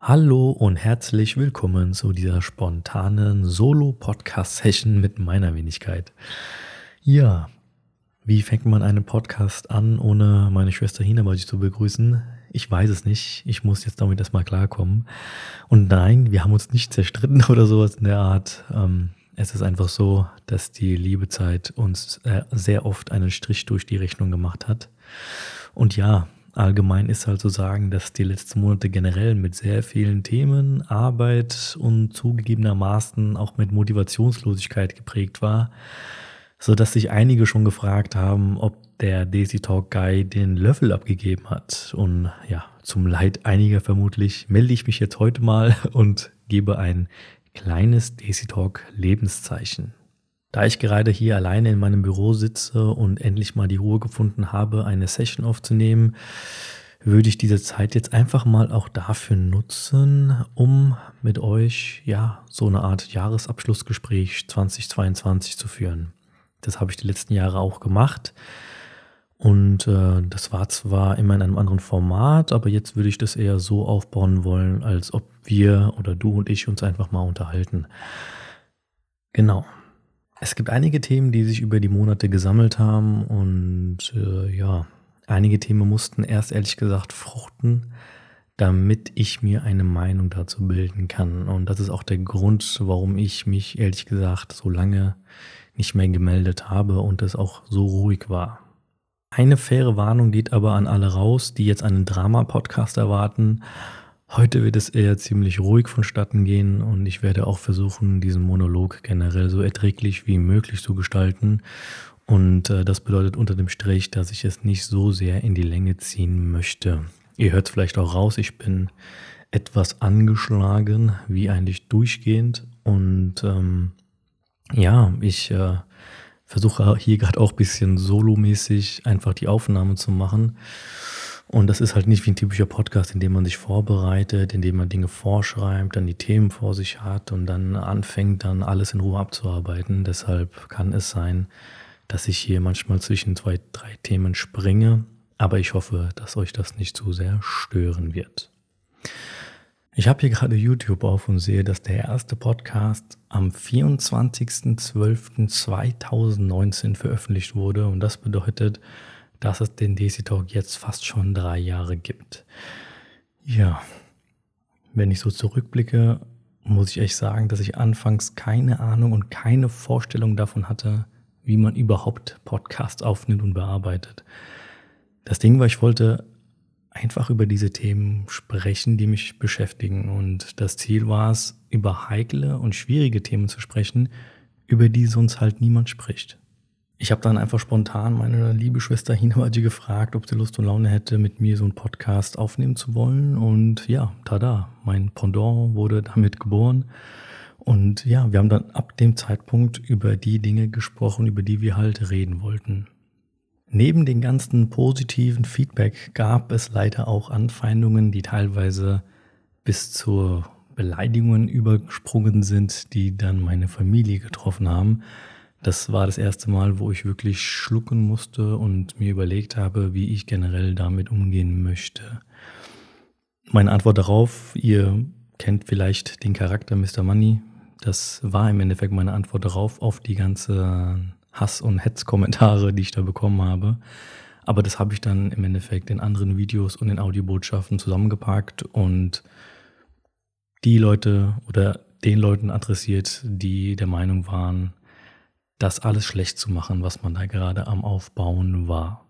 Hallo und herzlich willkommen zu dieser spontanen Solo-Podcast-Session mit meiner Wenigkeit. Ja, wie fängt man einen Podcast an, ohne meine Schwester Hinabaji zu begrüßen? Ich weiß es nicht. Ich muss jetzt damit erstmal klarkommen. Und nein, wir haben uns nicht zerstritten oder sowas in der Art. Ähm, es ist einfach so, dass die Liebezeit uns äh, sehr oft einen Strich durch die Rechnung gemacht hat. Und ja, Allgemein ist halt zu sagen, dass die letzten Monate generell mit sehr vielen Themen, Arbeit und zugegebenermaßen auch mit Motivationslosigkeit geprägt war, so dass sich einige schon gefragt haben, ob der Daisy Talk Guy den Löffel abgegeben hat. Und ja, zum Leid einiger vermutlich melde ich mich jetzt heute mal und gebe ein kleines Daisy Talk Lebenszeichen. Da ich gerade hier alleine in meinem Büro sitze und endlich mal die Ruhe gefunden habe, eine Session aufzunehmen, würde ich diese Zeit jetzt einfach mal auch dafür nutzen, um mit euch ja so eine Art Jahresabschlussgespräch 2022 zu führen. Das habe ich die letzten Jahre auch gemacht. Und äh, das war zwar immer in einem anderen Format, aber jetzt würde ich das eher so aufbauen wollen, als ob wir oder du und ich uns einfach mal unterhalten. Genau. Es gibt einige Themen, die sich über die Monate gesammelt haben und äh, ja, einige Themen mussten erst ehrlich gesagt fruchten, damit ich mir eine Meinung dazu bilden kann. Und das ist auch der Grund, warum ich mich ehrlich gesagt so lange nicht mehr gemeldet habe und es auch so ruhig war. Eine faire Warnung geht aber an alle raus, die jetzt einen Drama-Podcast erwarten. Heute wird es eher ziemlich ruhig vonstatten gehen und ich werde auch versuchen, diesen Monolog generell so erträglich wie möglich zu gestalten. Und äh, das bedeutet unter dem Strich, dass ich es nicht so sehr in die Länge ziehen möchte. Ihr hört es vielleicht auch raus, ich bin etwas angeschlagen, wie eigentlich durchgehend. Und ähm, ja, ich äh, versuche hier gerade auch ein bisschen solomäßig einfach die Aufnahme zu machen. Und das ist halt nicht wie ein typischer Podcast, in dem man sich vorbereitet, in dem man Dinge vorschreibt, dann die Themen vor sich hat und dann anfängt, dann alles in Ruhe abzuarbeiten. Deshalb kann es sein, dass ich hier manchmal zwischen zwei, drei Themen springe. Aber ich hoffe, dass euch das nicht zu sehr stören wird. Ich habe hier gerade YouTube auf und sehe, dass der erste Podcast am 24.12.2019 veröffentlicht wurde. Und das bedeutet, dass es den Daisy Talk jetzt fast schon drei Jahre gibt. Ja, wenn ich so zurückblicke, muss ich echt sagen, dass ich anfangs keine Ahnung und keine Vorstellung davon hatte, wie man überhaupt Podcasts aufnimmt und bearbeitet. Das Ding war, ich wollte einfach über diese Themen sprechen, die mich beschäftigen. Und das Ziel war es, über heikle und schwierige Themen zu sprechen, über die sonst halt niemand spricht. Ich habe dann einfach spontan meine liebe Schwester Hinawaji gefragt, ob sie Lust und Laune hätte, mit mir so einen Podcast aufnehmen zu wollen. Und ja, tada, mein Pendant wurde damit geboren. Und ja, wir haben dann ab dem Zeitpunkt über die Dinge gesprochen, über die wir halt reden wollten. Neben den ganzen positiven Feedback gab es leider auch Anfeindungen, die teilweise bis zur Beleidigungen übergesprungen sind, die dann meine Familie getroffen haben. Das war das erste Mal, wo ich wirklich schlucken musste und mir überlegt habe, wie ich generell damit umgehen möchte. Meine Antwort darauf, ihr kennt vielleicht den Charakter Mr. Money. Das war im Endeffekt meine Antwort darauf, auf die ganze Hass- und Hetzkommentare, die ich da bekommen habe. Aber das habe ich dann im Endeffekt in anderen Videos und in Audiobotschaften zusammengepackt und die Leute oder den Leuten adressiert, die der Meinung waren, das alles schlecht zu machen, was man da gerade am Aufbauen war.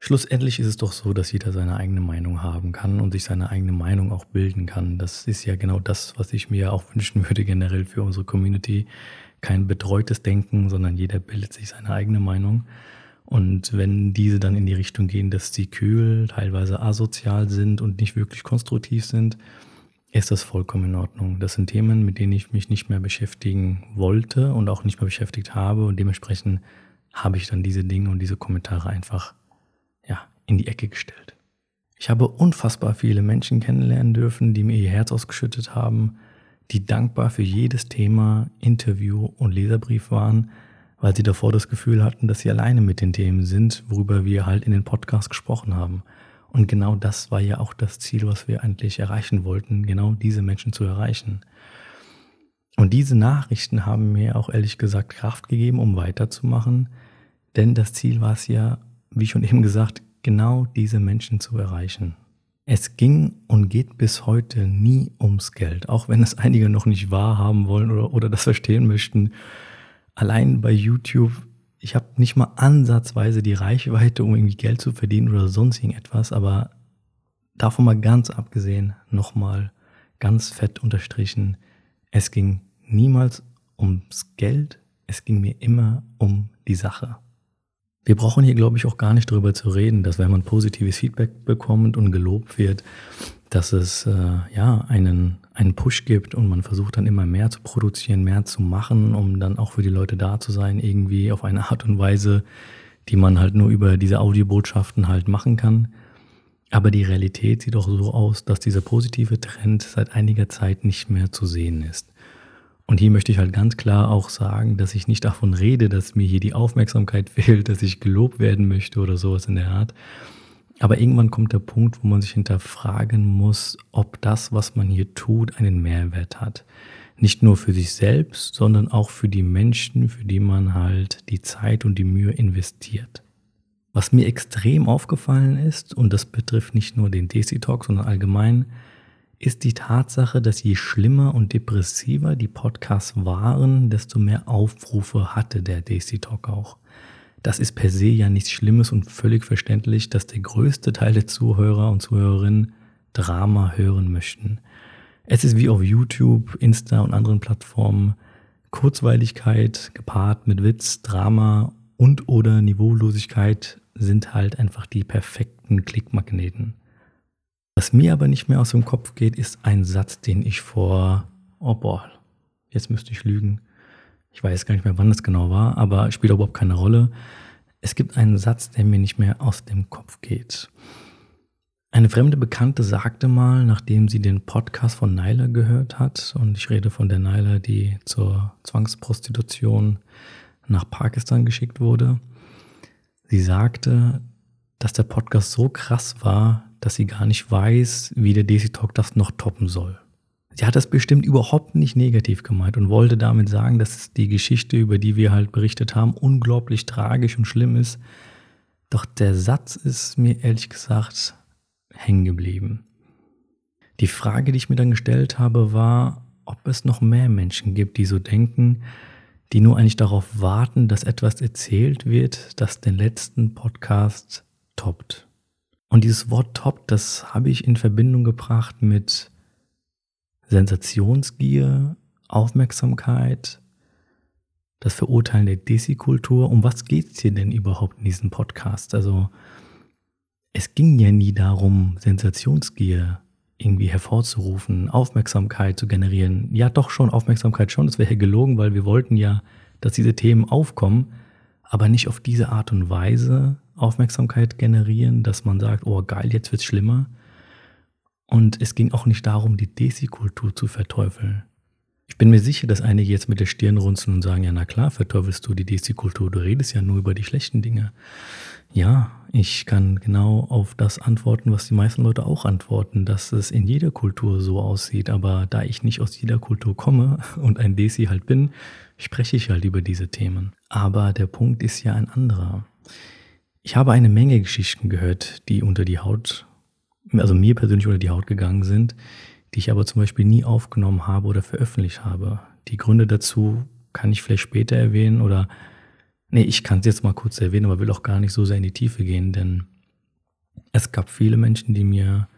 Schlussendlich ist es doch so, dass jeder seine eigene Meinung haben kann und sich seine eigene Meinung auch bilden kann. Das ist ja genau das, was ich mir auch wünschen würde generell für unsere Community. Kein betreutes Denken, sondern jeder bildet sich seine eigene Meinung. Und wenn diese dann in die Richtung gehen, dass sie kühl, teilweise asozial sind und nicht wirklich konstruktiv sind, ist das vollkommen in Ordnung. Das sind Themen, mit denen ich mich nicht mehr beschäftigen wollte und auch nicht mehr beschäftigt habe. Und dementsprechend habe ich dann diese Dinge und diese Kommentare einfach ja, in die Ecke gestellt. Ich habe unfassbar viele Menschen kennenlernen dürfen, die mir ihr Herz ausgeschüttet haben, die dankbar für jedes Thema, Interview und Leserbrief waren, weil sie davor das Gefühl hatten, dass sie alleine mit den Themen sind, worüber wir halt in den Podcast gesprochen haben. Und genau das war ja auch das Ziel, was wir eigentlich erreichen wollten, genau diese Menschen zu erreichen. Und diese Nachrichten haben mir auch ehrlich gesagt Kraft gegeben, um weiterzumachen, denn das Ziel war es ja, wie schon eben gesagt, genau diese Menschen zu erreichen. Es ging und geht bis heute nie ums Geld, auch wenn es einige noch nicht wahrhaben wollen oder, oder das verstehen möchten. Allein bei YouTube, ich habe nicht mal ansatzweise die Reichweite, um irgendwie Geld zu verdienen oder sonst irgendetwas, aber davon mal ganz abgesehen, nochmal ganz fett unterstrichen, es ging niemals ums Geld, es ging mir immer um die Sache. Wir brauchen hier, glaube ich, auch gar nicht darüber zu reden, dass wenn man positives Feedback bekommt und gelobt wird, dass es äh, ja einen, einen Push gibt und man versucht dann immer mehr zu produzieren, mehr zu machen, um dann auch für die Leute da zu sein, irgendwie auf eine Art und Weise, die man halt nur über diese Audiobotschaften halt machen kann. Aber die Realität sieht auch so aus, dass dieser positive Trend seit einiger Zeit nicht mehr zu sehen ist. Und hier möchte ich halt ganz klar auch sagen, dass ich nicht davon rede, dass mir hier die Aufmerksamkeit fehlt, dass ich gelobt werden möchte oder sowas in der Art. Aber irgendwann kommt der Punkt, wo man sich hinterfragen muss, ob das, was man hier tut, einen Mehrwert hat. Nicht nur für sich selbst, sondern auch für die Menschen, für die man halt die Zeit und die Mühe investiert. Was mir extrem aufgefallen ist, und das betrifft nicht nur den DC Talk, sondern allgemein, ist die Tatsache, dass je schlimmer und depressiver die Podcasts waren, desto mehr Aufrufe hatte der DC Talk auch. Das ist per se ja nichts Schlimmes und völlig verständlich, dass der größte Teil der Zuhörer und Zuhörerinnen Drama hören möchten. Es ist wie auf YouTube, Insta und anderen Plattformen Kurzweiligkeit gepaart mit Witz, Drama und oder Niveaulosigkeit sind halt einfach die perfekten Klickmagneten. Was mir aber nicht mehr aus dem Kopf geht, ist ein Satz, den ich vor, oh boah, jetzt müsste ich lügen. Ich weiß gar nicht mehr, wann das genau war, aber spielt überhaupt keine Rolle. Es gibt einen Satz, der mir nicht mehr aus dem Kopf geht. Eine fremde Bekannte sagte mal, nachdem sie den Podcast von Nyla gehört hat, und ich rede von der Nyla, die zur Zwangsprostitution nach Pakistan geschickt wurde, sie sagte, dass der Podcast so krass war, dass sie gar nicht weiß, wie der DC Talk das noch toppen soll. Sie hat das bestimmt überhaupt nicht negativ gemeint und wollte damit sagen, dass die Geschichte, über die wir halt berichtet haben, unglaublich tragisch und schlimm ist. Doch der Satz ist mir ehrlich gesagt hängen geblieben. Die Frage, die ich mir dann gestellt habe, war, ob es noch mehr Menschen gibt, die so denken, die nur eigentlich darauf warten, dass etwas erzählt wird, das den letzten Podcast toppt. Und dieses Wort top, das habe ich in Verbindung gebracht mit Sensationsgier, Aufmerksamkeit, das Verurteilen der Desi-Kultur. Um was geht es hier denn überhaupt in diesem Podcast? Also es ging ja nie darum, Sensationsgier irgendwie hervorzurufen, Aufmerksamkeit zu generieren. Ja, doch schon, Aufmerksamkeit schon. Das wäre gelogen, weil wir wollten ja, dass diese Themen aufkommen, aber nicht auf diese Art und Weise, Aufmerksamkeit generieren, dass man sagt, oh geil, jetzt wird's schlimmer. Und es ging auch nicht darum, die Desi-Kultur zu verteufeln. Ich bin mir sicher, dass einige jetzt mit der Stirn runzeln und sagen, ja, na klar, verteufelst du die Desi-Kultur, du redest ja nur über die schlechten Dinge. Ja, ich kann genau auf das antworten, was die meisten Leute auch antworten, dass es in jeder Kultur so aussieht. Aber da ich nicht aus jeder Kultur komme und ein Desi halt bin, spreche ich halt über diese Themen. Aber der Punkt ist ja ein anderer. Ich habe eine Menge Geschichten gehört, die unter die Haut, also mir persönlich unter die Haut gegangen sind, die ich aber zum Beispiel nie aufgenommen habe oder veröffentlicht habe. Die Gründe dazu kann ich vielleicht später erwähnen oder, nee, ich kann es jetzt mal kurz erwähnen, aber will auch gar nicht so sehr in die Tiefe gehen, denn es gab viele Menschen, die mir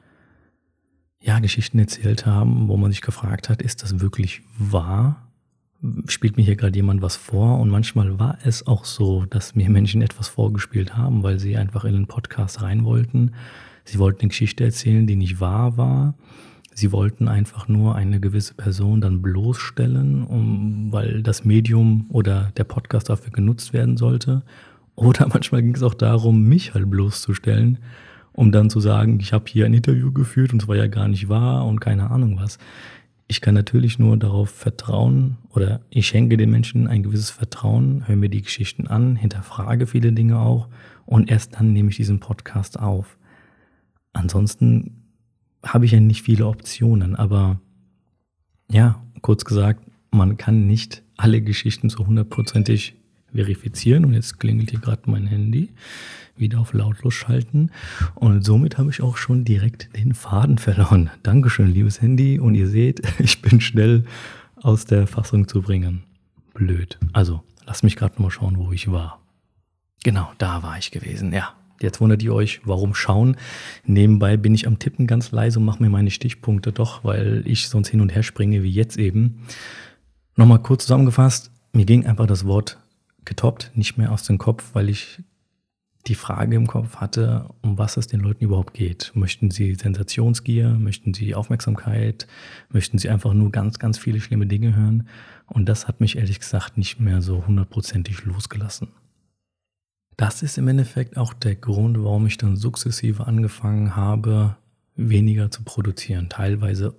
ja Geschichten erzählt haben, wo man sich gefragt hat, ist das wirklich wahr? spielt mir hier gerade jemand was vor und manchmal war es auch so, dass mir Menschen etwas vorgespielt haben, weil sie einfach in den Podcast rein wollten. Sie wollten eine Geschichte erzählen, die nicht wahr war. Sie wollten einfach nur eine gewisse Person dann bloßstellen, um, weil das Medium oder der Podcast dafür genutzt werden sollte. Oder manchmal ging es auch darum, mich halt bloßzustellen, um dann zu sagen, ich habe hier ein Interview geführt und es war ja gar nicht wahr und keine Ahnung was. Ich kann natürlich nur darauf vertrauen oder ich schenke den Menschen ein gewisses Vertrauen, höre mir die Geschichten an, hinterfrage viele Dinge auch und erst dann nehme ich diesen Podcast auf. Ansonsten habe ich ja nicht viele Optionen, aber ja, kurz gesagt, man kann nicht alle Geschichten so hundertprozentig verifizieren und jetzt klingelt hier gerade mein Handy, wieder auf lautlos schalten und somit habe ich auch schon direkt den Faden verloren. Dankeschön, liebes Handy und ihr seht, ich bin schnell aus der Fassung zu bringen. Blöd. Also, lasst mich gerade mal schauen, wo ich war. Genau, da war ich gewesen, ja. Jetzt wundert ihr euch, warum schauen. Nebenbei bin ich am Tippen ganz leise und mache mir meine Stichpunkte doch, weil ich sonst hin und her springe, wie jetzt eben. Nochmal kurz zusammengefasst, mir ging einfach das Wort getoppt nicht mehr aus dem Kopf, weil ich die Frage im Kopf hatte, um was es den Leuten überhaupt geht. Möchten sie Sensationsgier? Möchten sie Aufmerksamkeit? Möchten sie einfach nur ganz, ganz viele schlimme Dinge hören? Und das hat mich ehrlich gesagt nicht mehr so hundertprozentig losgelassen. Das ist im Endeffekt auch der Grund, warum ich dann sukzessive angefangen habe, weniger zu produzieren. Teilweise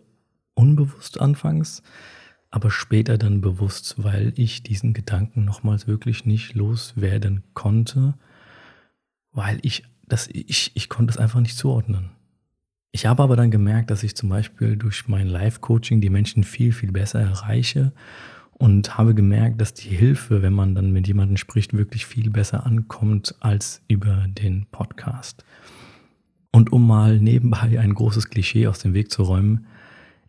unbewusst anfangs, aber später dann bewusst, weil ich diesen Gedanken nochmals wirklich nicht loswerden konnte, weil ich das, ich, ich konnte es einfach nicht zuordnen. Ich habe aber dann gemerkt, dass ich zum Beispiel durch mein Live-Coaching die Menschen viel, viel besser erreiche und habe gemerkt, dass die Hilfe, wenn man dann mit jemandem spricht, wirklich viel besser ankommt als über den Podcast. Und um mal nebenbei ein großes Klischee aus dem Weg zu räumen,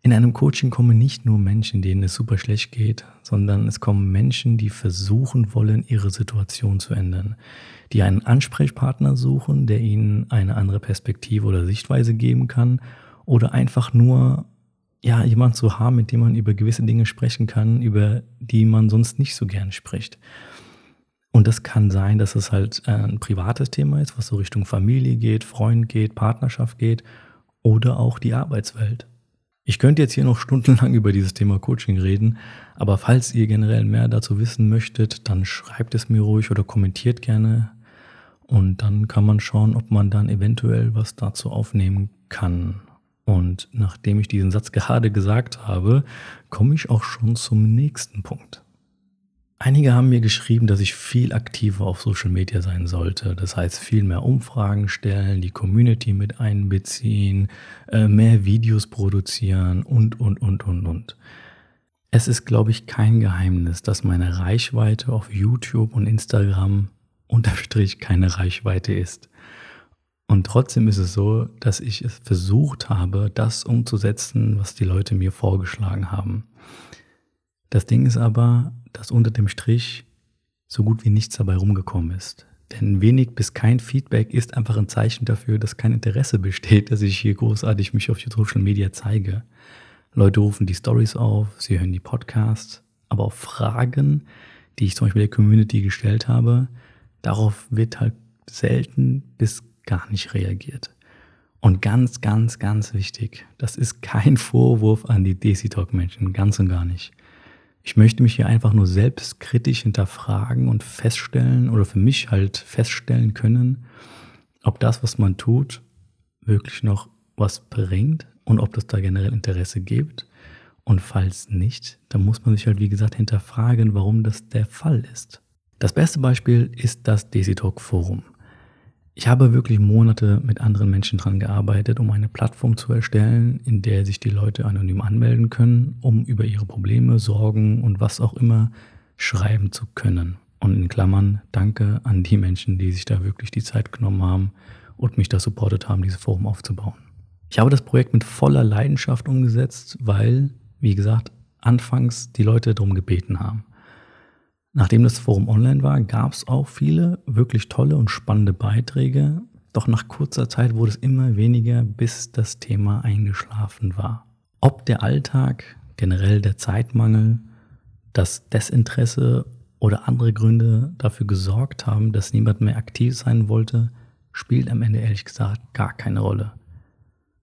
in einem Coaching kommen nicht nur Menschen, denen es super schlecht geht, sondern es kommen Menschen, die versuchen wollen, ihre Situation zu ändern, die einen Ansprechpartner suchen, der ihnen eine andere Perspektive oder Sichtweise geben kann oder einfach nur ja, jemand zu haben, mit dem man über gewisse Dinge sprechen kann, über die man sonst nicht so gern spricht. Und das kann sein, dass es halt äh, ein privates Thema ist, was so Richtung Familie geht, Freund geht, Partnerschaft geht oder auch die Arbeitswelt. Ich könnte jetzt hier noch stundenlang über dieses Thema Coaching reden, aber falls ihr generell mehr dazu wissen möchtet, dann schreibt es mir ruhig oder kommentiert gerne und dann kann man schauen, ob man dann eventuell was dazu aufnehmen kann. Und nachdem ich diesen Satz gerade gesagt habe, komme ich auch schon zum nächsten Punkt. Einige haben mir geschrieben, dass ich viel aktiver auf Social Media sein sollte. Das heißt, viel mehr Umfragen stellen, die Community mit einbeziehen, äh, mehr Videos produzieren und, und, und, und, und. Es ist, glaube ich, kein Geheimnis, dass meine Reichweite auf YouTube und Instagram unterstrich keine Reichweite ist. Und trotzdem ist es so, dass ich es versucht habe, das umzusetzen, was die Leute mir vorgeschlagen haben. Das Ding ist aber, dass unter dem Strich so gut wie nichts dabei rumgekommen ist. Denn wenig bis kein Feedback ist einfach ein Zeichen dafür, dass kein Interesse besteht, dass ich hier großartig mich auf die Social Media zeige. Leute rufen die Stories auf, sie hören die Podcasts, aber auf Fragen, die ich zum Beispiel der Community gestellt habe, darauf wird halt selten bis gar nicht reagiert. Und ganz, ganz, ganz wichtig, das ist kein Vorwurf an die Desi Talk Menschen, ganz und gar nicht. Ich möchte mich hier einfach nur selbstkritisch hinterfragen und feststellen oder für mich halt feststellen können, ob das, was man tut, wirklich noch was bringt und ob das da generell Interesse gibt. Und falls nicht, dann muss man sich halt, wie gesagt, hinterfragen, warum das der Fall ist. Das beste Beispiel ist das Desi Talk Forum. Ich habe wirklich Monate mit anderen Menschen dran gearbeitet, um eine Plattform zu erstellen, in der sich die Leute anonym anmelden können, um über ihre Probleme, Sorgen und was auch immer schreiben zu können. Und in Klammern danke an die Menschen, die sich da wirklich die Zeit genommen haben und mich da supportet haben, dieses Forum aufzubauen. Ich habe das Projekt mit voller Leidenschaft umgesetzt, weil, wie gesagt, anfangs die Leute darum gebeten haben. Nachdem das Forum online war, gab es auch viele wirklich tolle und spannende Beiträge. Doch nach kurzer Zeit wurde es immer weniger, bis das Thema eingeschlafen war. Ob der Alltag, generell der Zeitmangel, das Desinteresse oder andere Gründe dafür gesorgt haben, dass niemand mehr aktiv sein wollte, spielt am Ende ehrlich gesagt gar keine Rolle.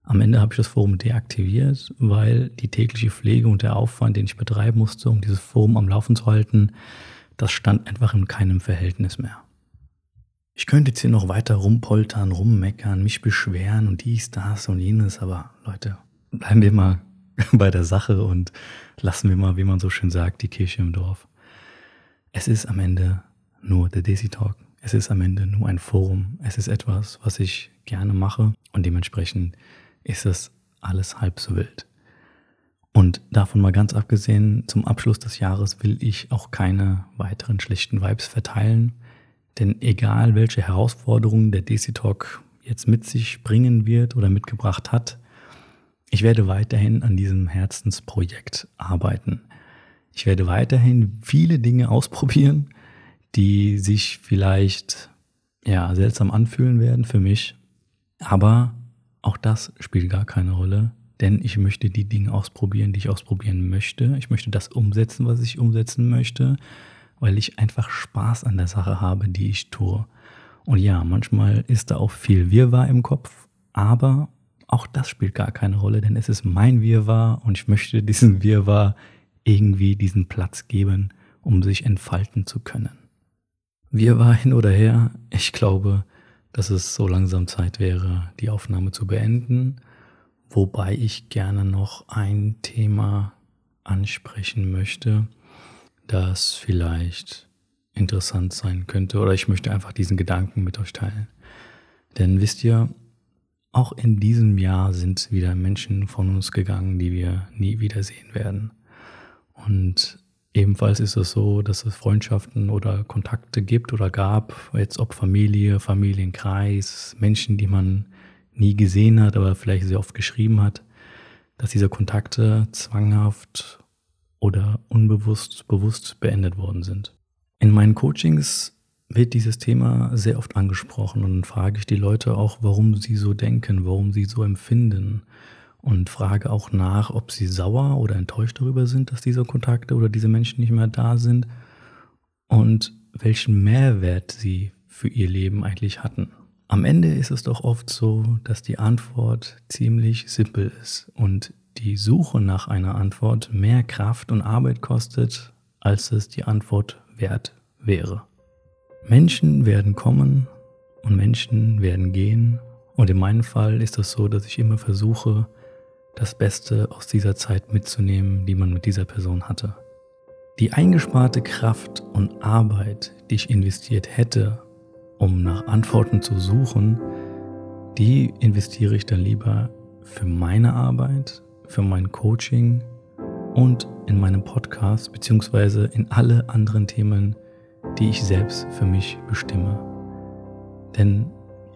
Am Ende habe ich das Forum deaktiviert, weil die tägliche Pflege und der Aufwand, den ich betreiben musste, um dieses Forum am Laufen zu halten, das stand einfach in keinem Verhältnis mehr. Ich könnte jetzt hier noch weiter rumpoltern, rummeckern, mich beschweren und dies, das und jenes, aber Leute, bleiben wir mal bei der Sache und lassen wir mal, wie man so schön sagt, die Kirche im Dorf. Es ist am Ende nur der Desi Talk. Es ist am Ende nur ein Forum. Es ist etwas, was ich gerne mache und dementsprechend ist es alles halb so wild. Und davon mal ganz abgesehen, zum Abschluss des Jahres will ich auch keine weiteren schlechten Vibes verteilen. Denn egal welche Herausforderungen der DC Talk jetzt mit sich bringen wird oder mitgebracht hat, ich werde weiterhin an diesem Herzensprojekt arbeiten. Ich werde weiterhin viele Dinge ausprobieren, die sich vielleicht ja seltsam anfühlen werden für mich, aber auch das spielt gar keine Rolle, denn ich möchte die Dinge ausprobieren, die ich ausprobieren möchte. Ich möchte das umsetzen, was ich umsetzen möchte, weil ich einfach Spaß an der Sache habe, die ich tue. Und ja, manchmal ist da auch viel Wirrwarr im Kopf, aber auch das spielt gar keine Rolle, denn es ist mein Wirrwarr und ich möchte diesem Wirrwarr irgendwie diesen Platz geben, um sich entfalten zu können. Wirrwarr hin oder her, ich glaube, dass es so langsam Zeit wäre, die Aufnahme zu beenden, wobei ich gerne noch ein Thema ansprechen möchte, das vielleicht interessant sein könnte oder ich möchte einfach diesen Gedanken mit euch teilen. Denn wisst ihr, auch in diesem Jahr sind wieder Menschen von uns gegangen, die wir nie wiedersehen werden. Und ebenfalls ist es so, dass es Freundschaften oder Kontakte gibt oder gab, jetzt ob Familie, Familienkreis, Menschen, die man nie gesehen hat, aber vielleicht sehr oft geschrieben hat, dass diese Kontakte zwanghaft oder unbewusst, bewusst beendet worden sind. In meinen Coachings wird dieses Thema sehr oft angesprochen und frage ich die Leute auch, warum sie so denken, warum sie so empfinden und frage auch nach, ob sie sauer oder enttäuscht darüber sind, dass diese Kontakte oder diese Menschen nicht mehr da sind und welchen Mehrwert sie für ihr Leben eigentlich hatten. Am Ende ist es doch oft so, dass die Antwort ziemlich simpel ist und die Suche nach einer Antwort mehr Kraft und Arbeit kostet, als es die Antwort wert wäre. Menschen werden kommen und Menschen werden gehen. Und in meinem Fall ist es so, dass ich immer versuche, das Beste aus dieser Zeit mitzunehmen, die man mit dieser Person hatte. Die eingesparte Kraft und Arbeit, die ich investiert hätte, um nach Antworten zu suchen, die investiere ich dann lieber für meine Arbeit, für mein Coaching und in meinem Podcast beziehungsweise in alle anderen Themen, die ich selbst für mich bestimme. Denn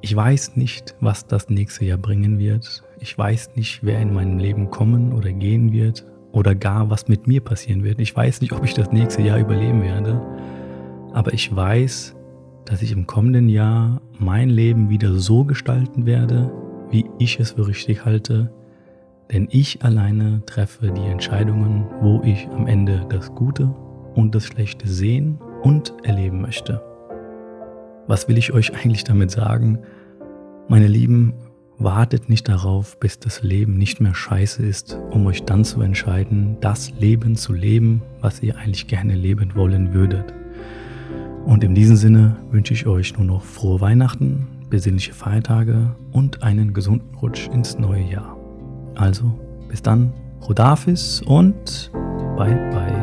ich weiß nicht, was das nächste Jahr bringen wird. Ich weiß nicht, wer in meinem Leben kommen oder gehen wird oder gar was mit mir passieren wird. Ich weiß nicht, ob ich das nächste Jahr überleben werde. Aber ich weiß, dass ich im kommenden Jahr mein Leben wieder so gestalten werde, wie ich es für richtig halte, denn ich alleine treffe die Entscheidungen, wo ich am Ende das Gute und das Schlechte sehen und erleben möchte. Was will ich euch eigentlich damit sagen? Meine Lieben, wartet nicht darauf, bis das Leben nicht mehr scheiße ist, um euch dann zu entscheiden, das Leben zu leben, was ihr eigentlich gerne leben wollen würdet. Und in diesem Sinne wünsche ich euch nur noch frohe Weihnachten, besinnliche Feiertage und einen gesunden Rutsch ins neue Jahr. Also, bis dann, Rodafis und bye bye.